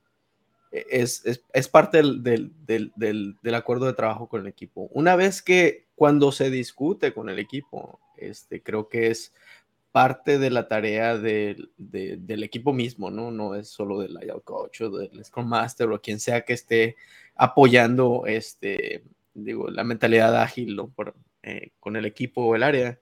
es, es, parte del, del, del, del, acuerdo de trabajo con el equipo. Una vez que cuando se discute con el equipo, este, creo que es parte de la tarea del, equipo mismo, ¿no? No es solo del layout coach del Scrum Master o quien sea que esté apoyando este, digo, la mentalidad ágil Por, eh, con el equipo o el área,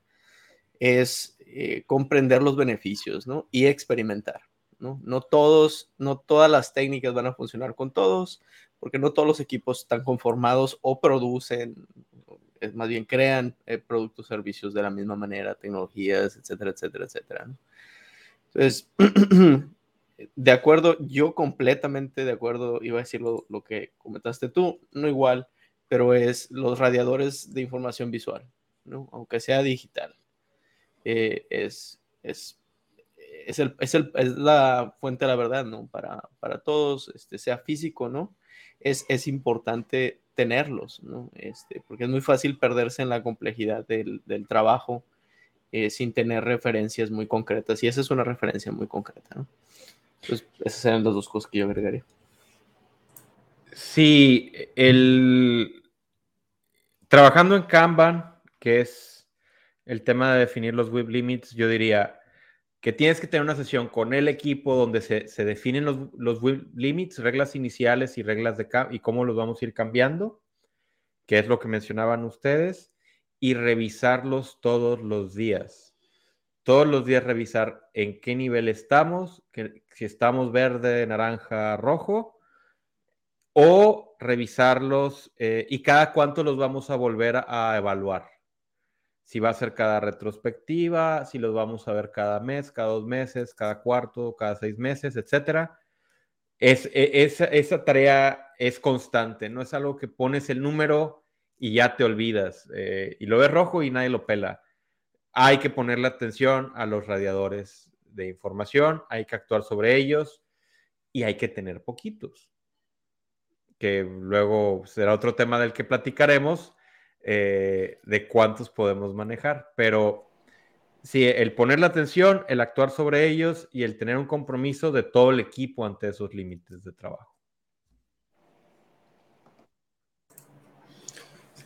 es eh, comprender los beneficios, ¿no? Y experimentar. ¿No? Todos, no todas las técnicas van a funcionar con todos, porque no todos los equipos están conformados o producen, más bien crean eh, productos, servicios de la misma manera, tecnologías, etcétera, etcétera, etcétera. Entonces, <clears throat> de acuerdo, yo completamente de acuerdo, iba a decir lo, que comentaste tú, no igual, pero es los radiadores de información visual, ¿no? aunque sea digital. Eh, es, es es, el, es, el, es, la fuente de la verdad, ¿no? Para, para todos, este, sea físico, ¿no? Es, es importante tenerlos, ¿no? Este, porque es muy fácil perderse en la complejidad del, del trabajo eh, sin tener referencias muy concretas. Y esa es una referencia muy concreta, ¿no? Entonces, esas serían las dos cosas que yo agregaría. Sí, el trabajando en Kanban, que es el tema de definir los WIP limits, yo diría que tienes que tener una sesión con el equipo donde se, se definen los, los limits, reglas iniciales y reglas de y cómo los vamos a ir cambiando, que es lo que mencionaban ustedes y revisarlos todos los días. Todos los días revisar en qué nivel estamos, que, si estamos verde, naranja, rojo, o revisarlos eh, y cada cuánto los vamos a volver a evaluar. Si va a ser cada retrospectiva, si los vamos a ver cada mes, cada dos meses, cada cuarto, cada seis meses, etcétera. E, esa tarea es constante, no es algo que pones el número y ya te olvidas. Eh, y lo ves rojo y nadie lo pela. Hay que ponerle atención a los radiadores de información, hay que actuar sobre ellos y hay que tener poquitos. Que luego será otro tema del que platicaremos, eh, de cuántos podemos manejar. Pero sí, el ponerle atención, el actuar sobre ellos y el tener un compromiso de todo el equipo ante esos límites de trabajo.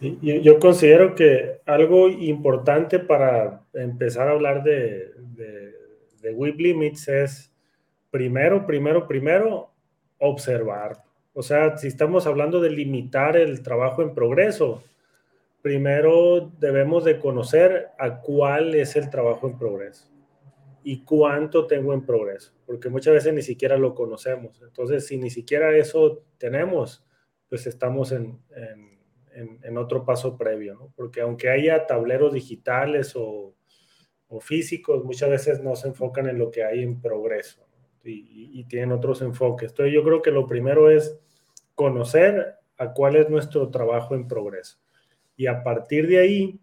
yo, considero que algo importante para empezar a hablar de, de, de WIP limits es primero, primero, primero, observar. O sea, si estamos hablando de limitar el trabajo en progreso, primero debemos de conocer a cuál es el trabajo en progreso y cuánto tengo en progreso, porque muchas veces ni siquiera lo conocemos. Entonces, si ni siquiera eso tenemos, pues estamos en, otro paso previo, ¿no? Porque aunque haya tableros digitales o, físicos, muchas veces no se enfocan en lo que hay en progreso y, tienen otros enfoques. Entonces yo creo que lo primero es conocer a cuál es nuestro trabajo en progreso y a partir de ahí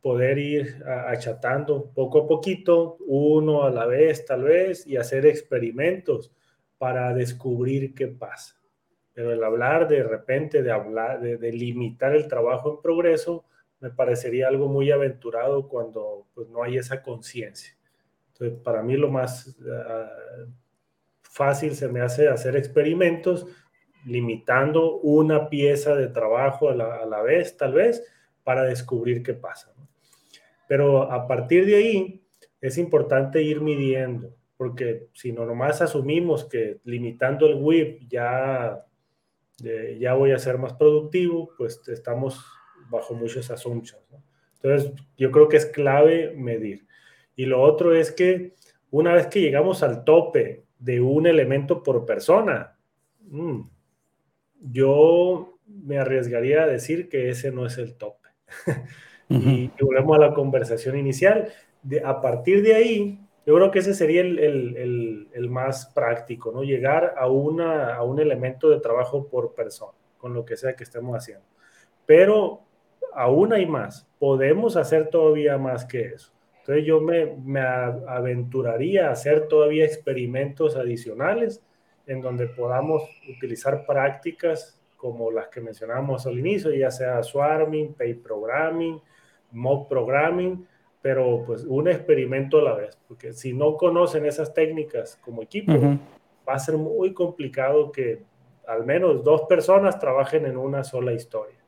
poder ir achatando poco a poquito, uno a la vez tal vez, y hacer experimentos para descubrir qué pasa. Pero el hablar de repente, de hablar, de, limitar el trabajo en progreso, me parecería algo muy aventurado cuando pues, no hay esa conciencia. Entonces, para mí lo más ah, fácil se me hace hacer experimentos limitando una pieza de trabajo a la, vez, tal vez, para descubrir qué pasa. Pero a partir de ahí es importante ir midiendo, porque si no nomás asumimos que limitando el WIP ya ya voy a ser más productivo, pues estamos bajo muchos assumptions. Entonces, yo creo que es clave medir. Y lo otro es que una vez que llegamos al tope de un elemento por persona, mm, yo me arriesgaría a decir que ese no es el tope. <laughs> y, volvemos a la conversación inicial. De, a partir de ahí, yo creo que ese sería el, más práctico, ¿no? Llegar a, una, a un elemento de trabajo por persona, con lo que sea que estemos haciendo. Pero aún hay más, podemos hacer todavía más que eso. Entonces yo me, me aventuraría a hacer todavía experimentos adicionales en donde podamos utilizar prácticas como las que mencionamos al inicio, ya sea swarming, pay programming, mob programming, pero pues un experimento a la vez, porque si no conocen esas técnicas como equipo, va a ser muy complicado que al menos dos personas trabajen en una sola historia.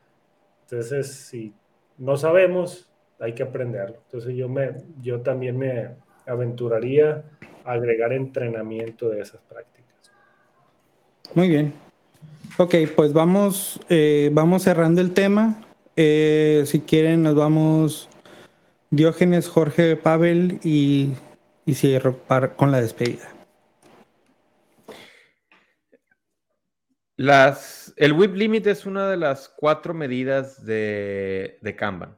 Entonces, si no sabemos, hay que aprenderlo. Entonces, yo, me, yo también me aventuraría a agregar entrenamiento de esas prácticas. Muy bien. Ok, pues vamos, eh, vamos cerrando el tema. Eh, si quieren, nos vamos Diógenes, Jorge, Pavel y, y cierro con la despedida. Las, el whip limit es una de las cuatro medidas de, de Kanban,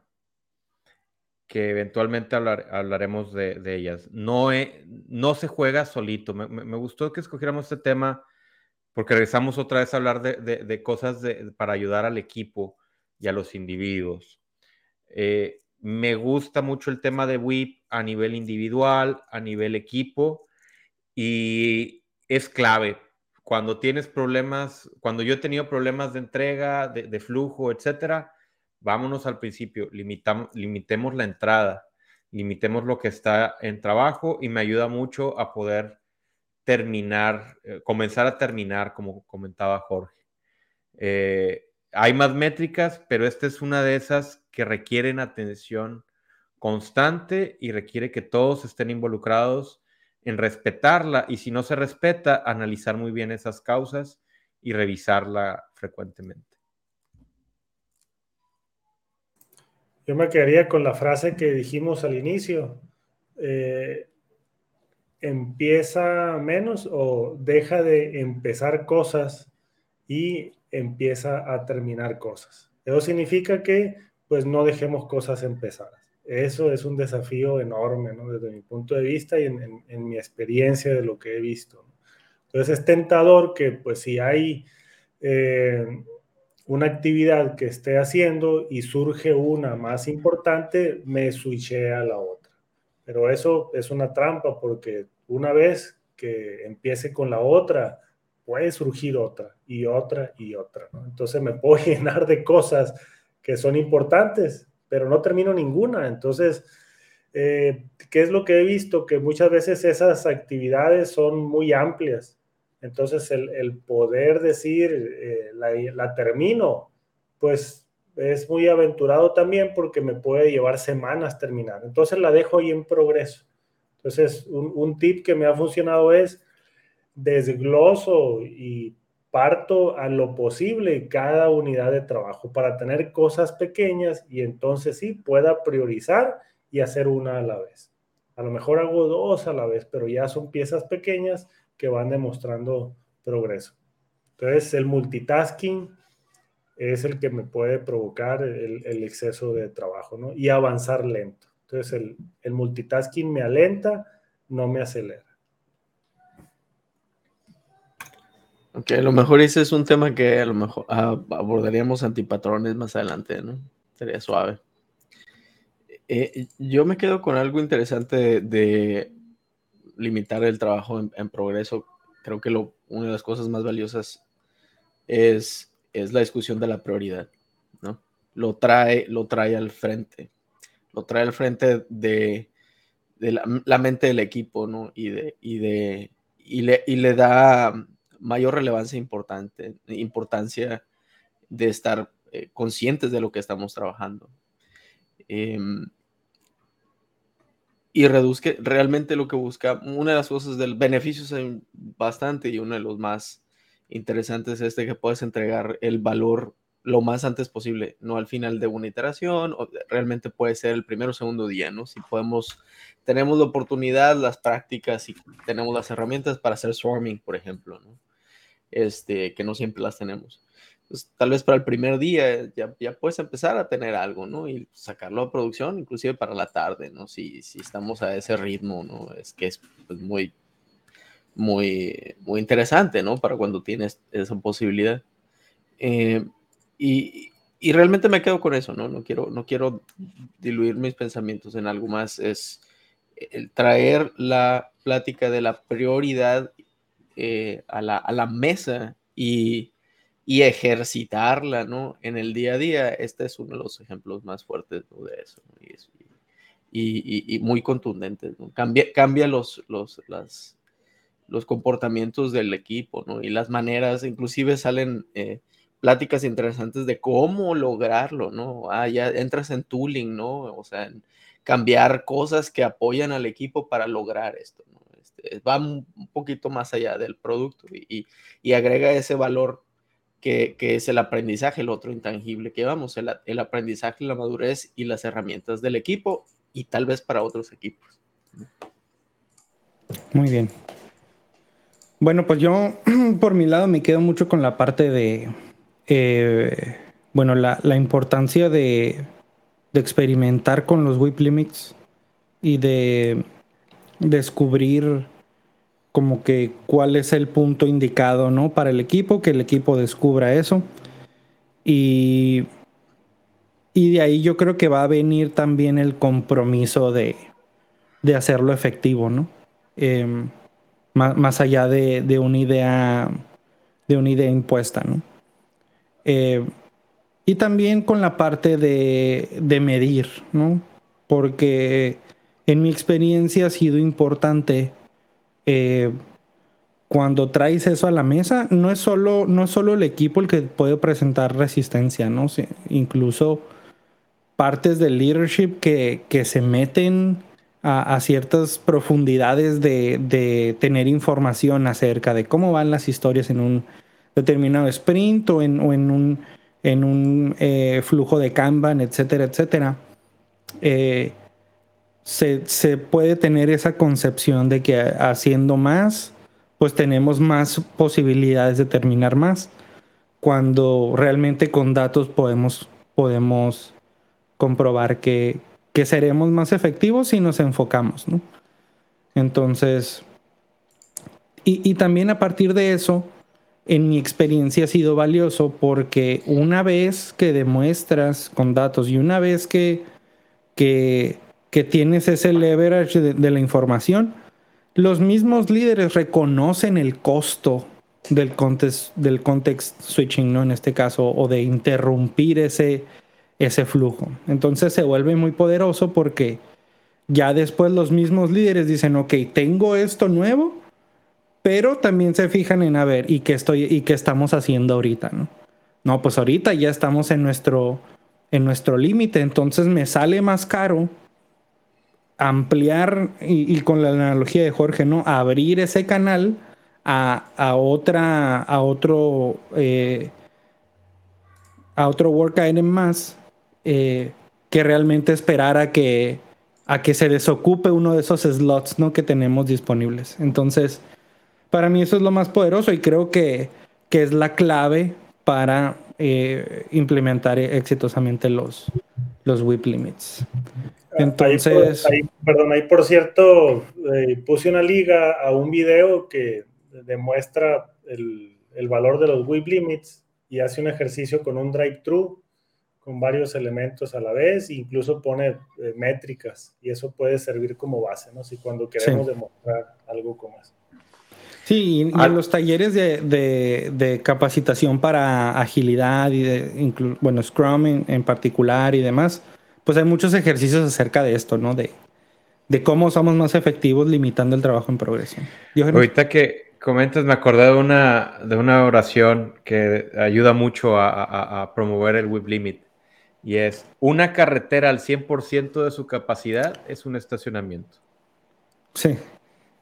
que eventualmente hablaremos de, ellas. No, no se juega solito. Me, gustó que escogiéramos este tema porque regresamos otra vez a hablar de, cosas para ayudar al equipo y a los individuos. Eh, me gusta mucho el tema de WIP a nivel individual, a nivel equipo, y es clave. cuando tienes problemas, cuando yo he tenido problemas de entrega, de, flujo, etcétera, vámonos al principio, limitemos la entrada, limitemos lo que está en trabajo y me ayuda mucho a poder terminar, eh, comenzar a terminar, como comentaba Jorge. Eh, hay más métricas, pero esta es una de esas que requieren atención constante y requiere que todos estén involucrados en respetarla y si no se respeta, analizar muy bien esas causas y revisarla frecuentemente. Yo me quedaría con la frase que dijimos al inicio. Eh, empieza menos o deja de empezar cosas y empieza a terminar cosas. Eso significa que pues no dejemos cosas empezadas. Eso es un desafío enorme, ¿no? Desde mi punto de vista y en, mi experiencia de lo que he visto. Entonces es tentador que pues si hay eh, una actividad que esté haciendo y surge una más importante, me switché a la otra. Pero eso es una trampa porque una vez que empiece con la otra, puede surgir otra y otra y otra. Entonces me puedo <laughs> llenar de cosas que son importantes, pero no termino ninguna. Entonces, eh, ¿qué es lo que he visto? Que muchas veces esas actividades son muy amplias. Entonces, el, poder decir, eh, la, termino, pues es muy aventurado también porque me puede llevar semanas terminar. Entonces, la dejo ahí en progreso. Entonces, un, un tip que me ha funcionado es desgloso y parto a lo posible cada unidad de trabajo para tener cosas pequeñas y entonces sí pueda priorizar y hacer una a la vez. A lo mejor hago dos a la vez, pero ya son piezas pequeñas que van demostrando progreso. Entonces el multitasking es el que me puede provocar el, exceso de trabajo ¿no? y avanzar lento. Entonces el, el multitasking me alenta, no me acelera. Ok, a lo mejor ese es un tema que a lo mejor ah, abordaríamos antipatrones más adelante, ¿no? Sería suave. Eh, yo me quedo con algo interesante de, limitar el trabajo en, progreso. Creo que lo, una de las cosas más valiosas es, es la discusión de la prioridad, ¿no? Lo trae, lo trae al frente. Lo trae al frente de, la, mente del equipo, ¿no? Y, de, y, de, y, le, y le da mayor relevancia importante, importancia de estar eh, conscientes de lo que estamos trabajando. Em, y reduzca realmente lo que busca. Una de las cosas del beneficio es bastante y uno de los más interesantes es este que puedes entregar el valor lo más antes posible, no al final de una iteración, o realmente puede ser el primero o segundo día, ¿no? Si podemos, tenemos la oportunidad, las prácticas y tenemos las herramientas para hacer swarming, por ejemplo, ¿no? este, que no siempre las tenemos. tal vez para el primer día ya, ya, puedes empezar a tener algo, ¿no? Y sacarlo a producción, inclusive para la tarde, ¿no? Si, si estamos a ese ritmo, ¿no? Es que es pues, muy, muy, muy interesante, ¿no? Para cuando tienes esa posibilidad. Eh, y, y, realmente me quedo con eso, ¿no? No quiero, no quiero diluir mis pensamientos en algo más. Es el traer la plática de la prioridad eh, a, la, mesa y, ejercitarla, ¿no? En el día a día, este es uno de los ejemplos más fuertes de eso, y, muy contundentes, Cambia, cambia los, los, los comportamientos del equipo, ¿no? Y las maneras, inclusive salen eh, pláticas interesantes de cómo lograrlo, ¿no? Ah, ya entras en tooling, ¿no? O sea, en cambiar cosas que apoyan al equipo para lograr esto, ¿no? Este, va un poquito más allá del producto y, agrega ese valor que, es el aprendizaje, el otro intangible que vamos, el, el, aprendizaje, la madurez y las herramientas del equipo y tal vez para otros equipos. Muy bien. Bueno, pues yo <clears throat> por mi lado me quedo mucho con la parte de, eh, bueno, la, importancia de, de, experimentar con los whip limits y de descubrir como que cuál es el punto indicado, ¿no? Para el equipo, que el equipo descubra eso. Y, y de ahí yo creo que va a venir también el compromiso de, de hacerlo efectivo, ¿no? Em, más, allá de, una idea de una idea impuesta, ¿no? Eh, y también con la parte de, de medir, ¿no? Porque en mi experiencia ha sido importante eh, cuando traes eso a la mesa, no es solo, no es solo el equipo el que puede presentar resistencia, ¿no? incluso partes del leadership que, que se meten a, ciertas profundidades de, tener información acerca de cómo van las historias en un determinado sprint o en, un, en un eh, flujo de Kanban, etcétera, etcétera. Eh, se, se, puede tener esa concepción de que haciendo más pues tenemos más posibilidades de terminar más. Cuando realmente con datos podemos, podemos comprobar que, que seremos más efectivos si nos enfocamos, ¿no? Entonces, y, y, también a partir de eso, en mi experiencia ha sido valioso porque una vez que demuestras con datos y una vez que, que, que tienes ese leverage de la información, los mismos líderes reconocen el costo del context, del context switching, ¿no? En este caso, o de interrumpir ese, ese flujo. Entonces se vuelve muy poderoso porque ya después los mismos líderes dicen, ok, tengo esto nuevo, pero también se fijan en, a ver, ¿y qué, estoy, y qué estamos haciendo ahorita? ¿no? no, pues ahorita ya estamos en nuestro, en nuestro límite, entonces me sale más caro ampliar, y, con la analogía de Jorge, ¿no? Abrir ese canal a, otra, a otro, eh, a otro work más, eh, que realmente esperar a que, a que se desocupe uno de esos slots, ¿no? Que tenemos disponibles. Entonces, para mí eso es lo más poderoso y creo que, que es la clave para eh, implementar exitosamente los, los WIP limits. Entonces. Ahí perdón, ahí por cierto, eh, puse una liga a un video que demuestra el, el valor de los WIP limits y hace un ejercicio con un drive-thru con varios elementos a la vez, e incluso pone eh, métricas y eso puede servir como base, ¿no? Si cuando queremos demostrar algo como eso. Sí, y en ah. los talleres de, de, de, capacitación para agilidad y de, bueno, Scrum en, en particular y demás, pues hay muchos ejercicios acerca de esto, ¿no? De, de cómo somos más efectivos limitando el trabajo en progresión. Ahorita que comentas, me acordé de una, de una oración que ayuda mucho a, a, promover el whip limit. Y es, una carretera al 100% de su capacidad es un estacionamiento. Sí.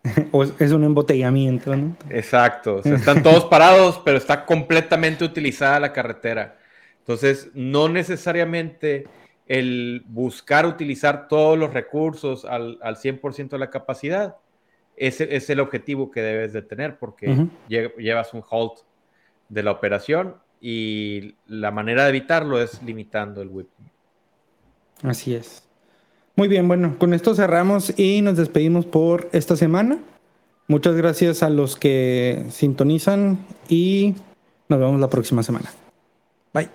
<laughs> O es un embotellamiento, ¿no? Exacto. están todos parados, pero está completamente utilizada la carretera. Entonces, no necesariamente el buscar utilizar todos los recursos al, al 100% de la capacidad, ese es el objetivo que debes de tener porque llevas un halt de la operación y la manera de evitarlo es limitando el whip. Así es. Muy bien, bueno, con esto cerramos y nos despedimos por esta semana. Muchas gracias a los que sintonizan y nos vemos la próxima semana. Bye.